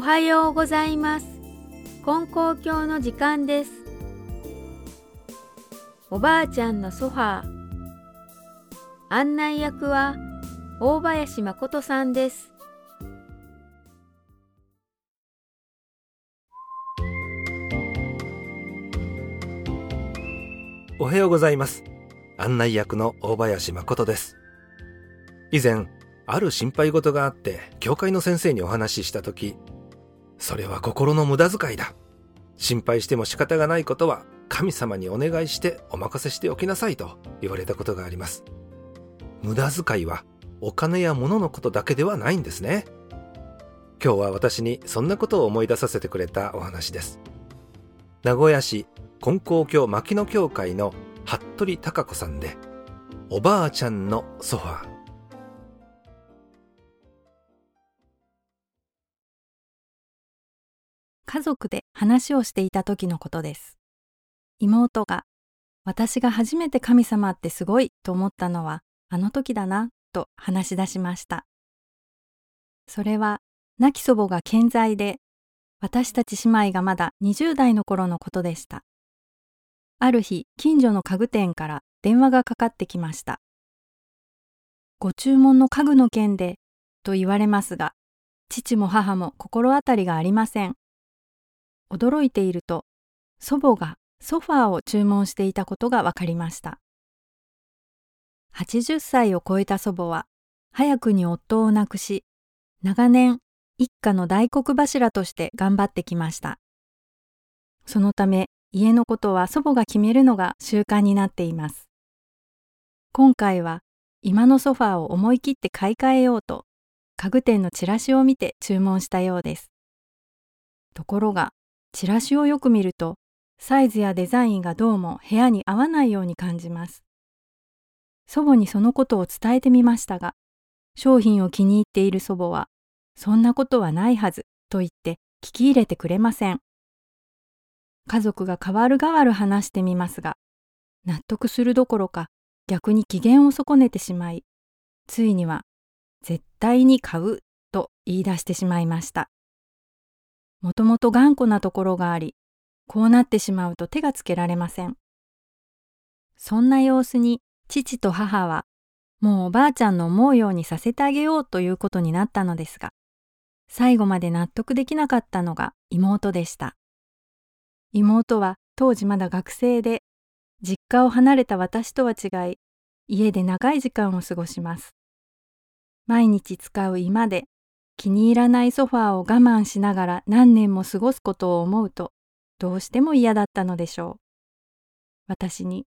おはようございます。金光教の時間です。おばあちゃんのソファー。案内役は大林誠さんです。おはようございます。案内役の大林誠です。以前、ある心配事があって、教会の先生にお話ししたとき、それは心の無駄遣いだ。心配しても仕方がないことは神様にお願いしてお任せしておきなさいと言われたことがあります。無駄遣いはお金や物のことだけではないんですね。今日は私にそんなことを思い出させてくれたお話です。名古屋市金光教牧野教会の服部孝子さんで、おばあちゃんのソファー。家族で話をしていた時のことです。妹が、私が初めて神様ってすごいと思ったのはあの時だなと話し出しました。それは亡き祖母が健在で、私たち姉妹がまだ20代の頃のことでした。ある日、近所の家具店から電話がかかってきました。ご注文の家具の件で、と言われますが、父も母も心当たりがありません。驚いていると、祖母がソファーを注文していたことが分かりました。80歳を超えた祖母は、早くに夫を亡くし、長年一家の大黒柱として頑張ってきました。そのため家のことは祖母が決めるのが習慣になっています。今回は今のソファーを思い切って買い替えようと家具店のチラシを見て注文したようです。ところがチラシをよく見ると、サイズやデザインがどうも部屋に合わないように感じます。祖母にそのことを伝えてみましたが、商品を気に入っている祖母は、そんなことはないはずと言って聞き入れてくれません。家族が変わる変わる話してみますが、納得するどころか逆に機嫌を損ねてしまい、ついには絶対に買うと言い出してしまいました。もともと頑固なところがあり、こうなってしまうと手がつけられません。そんな様子に父と母は、もうおばあちゃんの思うようにさせてあげようということになったのですが、最後まで納得できなかったのが妹でした。妹は当時まだ学生で、実家を離れた私とは違い、家で長い時間を過ごします。毎日使う居間で気に入らないソファーを我慢しながら何年も過ごすことを思うとどうしても嫌だったのでしょう。私に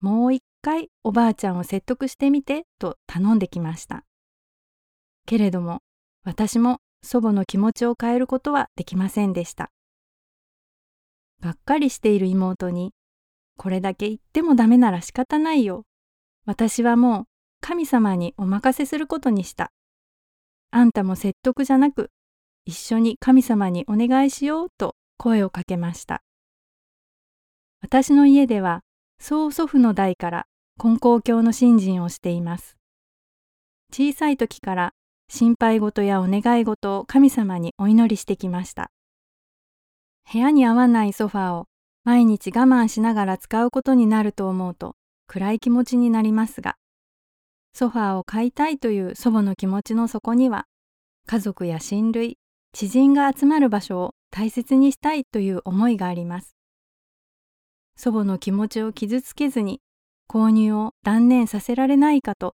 もう一回おばあちゃんを説得してみてと頼んできました。けれども私も祖母の気持ちを変えることはできませんでした。がっかりしている妹にこれだけ言ってもダメなら仕方ないよ。私はもう神様にお任せすることにした。あんたも説得じゃなく、一緒に神様にお願いしようと声をかけました。私の家では、曽祖父の代から金光教の信心をしています。小さい時から心配事やお願い事を神様にお祈りしてきました。部屋に合わないソファーを毎日我慢しながら使うことになると思うと暗い気持ちになりますが、ソファーを買いたいという祖母の気持ちの底には、家族や親類、知人が集まる場所を大切にしたいという思いがあります。祖母の気持ちを傷つけずに購入を断念させられないかと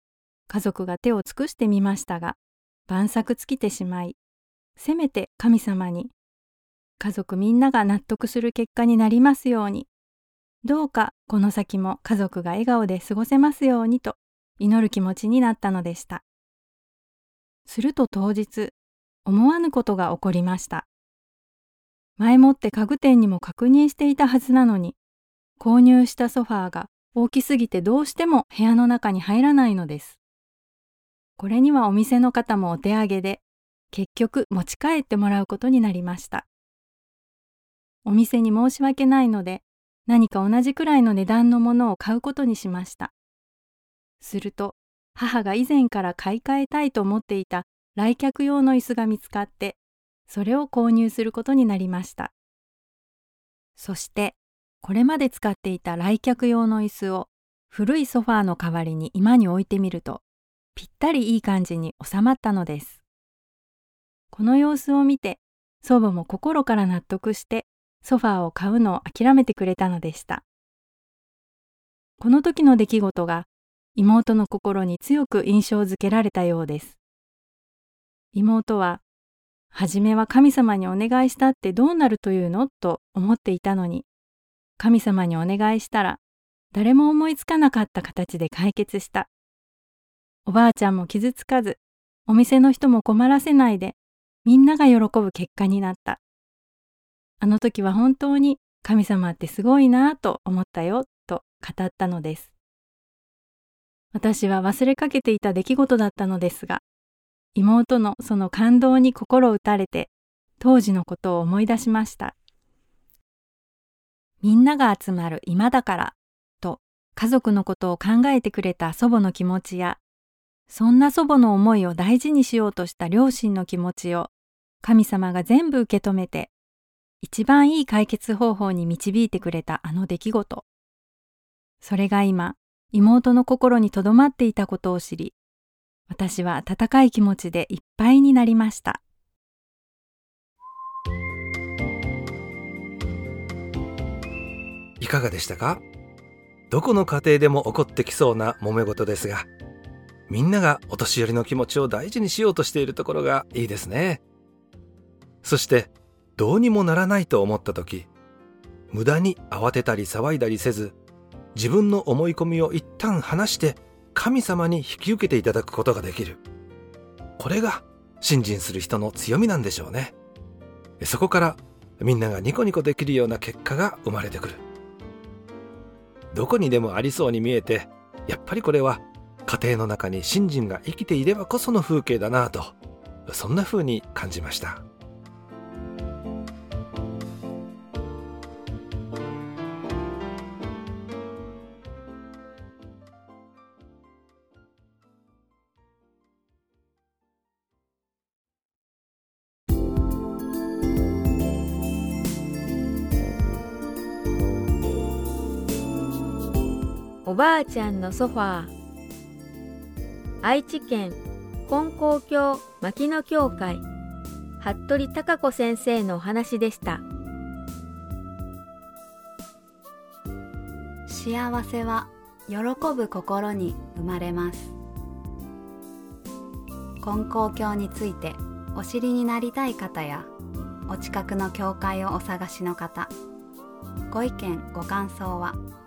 家族が手を尽くしてみましたが、万策尽きてしまい、せめて神様に、家族みんなが納得する結果になりますように、どうかこの先も家族が笑顔で過ごせますようにと祈る気持ちになったのでした。すると当日、思わぬことが起こりました。前もって家具店にも確認していたはずなのに、購入したソファーが大きすぎてどうしても部屋の中に入らないのです。これにはお店の方もお手上げで、結局持ち帰ってもらうことになりました。お店に申し訳ないので、何か同じくらいの値段のものを買うことにしました。すると母が以前から買い替えたいと思っていた来客用の椅子が見つかってそれを購入することになりました。そしてこれまで使っていた来客用の椅子を古いソファーの代わりに今に置いてみるとぴったりいい感じに収まったのです。この様子を見て祖母も心から納得してソファーを買うのを諦めてくれたのでした。この時の出来事が妹の心に強く印象づけられたようです。妹は、初めは神様にお願いしたってどうなるというの？と思っていたのに、神様にお願いしたら、誰も思いつかなかった形で解決した。おばあちゃんも傷つかず、お店の人も困らせないで、みんなが喜ぶ結果になった。あの時は本当に神様ってすごいなぁと思ったよと語ったのです。私は忘れかけていた出来事だったのですが、妹のその感動に心打たれて、当時のことを思い出しました。みんなが集まる今だから、と家族のことを考えてくれた祖母の気持ちや、そんな祖母の思いを大事にしようとした両親の気持ちを、神様が全部受け止めて、一番いい解決方法に導いてくれたあの出来事。それが今、妹の心に留まっていたことを知り、私は温かい気持ちでいっぱいになりました。いかがでしたか？どこの家庭でも起こってきそうな揉め事ですが、みんながお年寄りの気持ちを大事にしようとしているところがいいですね。そして、どうにもならないと思った時、無駄に慌てたり騒いだりせず、自分の思い込みを一旦離して神様に引き受けていただくことができる。これが信心する人の強みなんでしょうね。そこからみんながニコニコできるような結果が生まれてくる。どこにでもありそうに見えて、やっぱりこれは家庭の中に信心が生きていればこその風景だなぁと、そんな風に感じました。おばあちゃんのソファー。愛知県金光教牧野教会。服部孝子先生のお話でした。幸せは喜ぶ心に生まれます。金光教についてお知りになりたい方やお近くの教会をお探しの方ご意見ご感想は「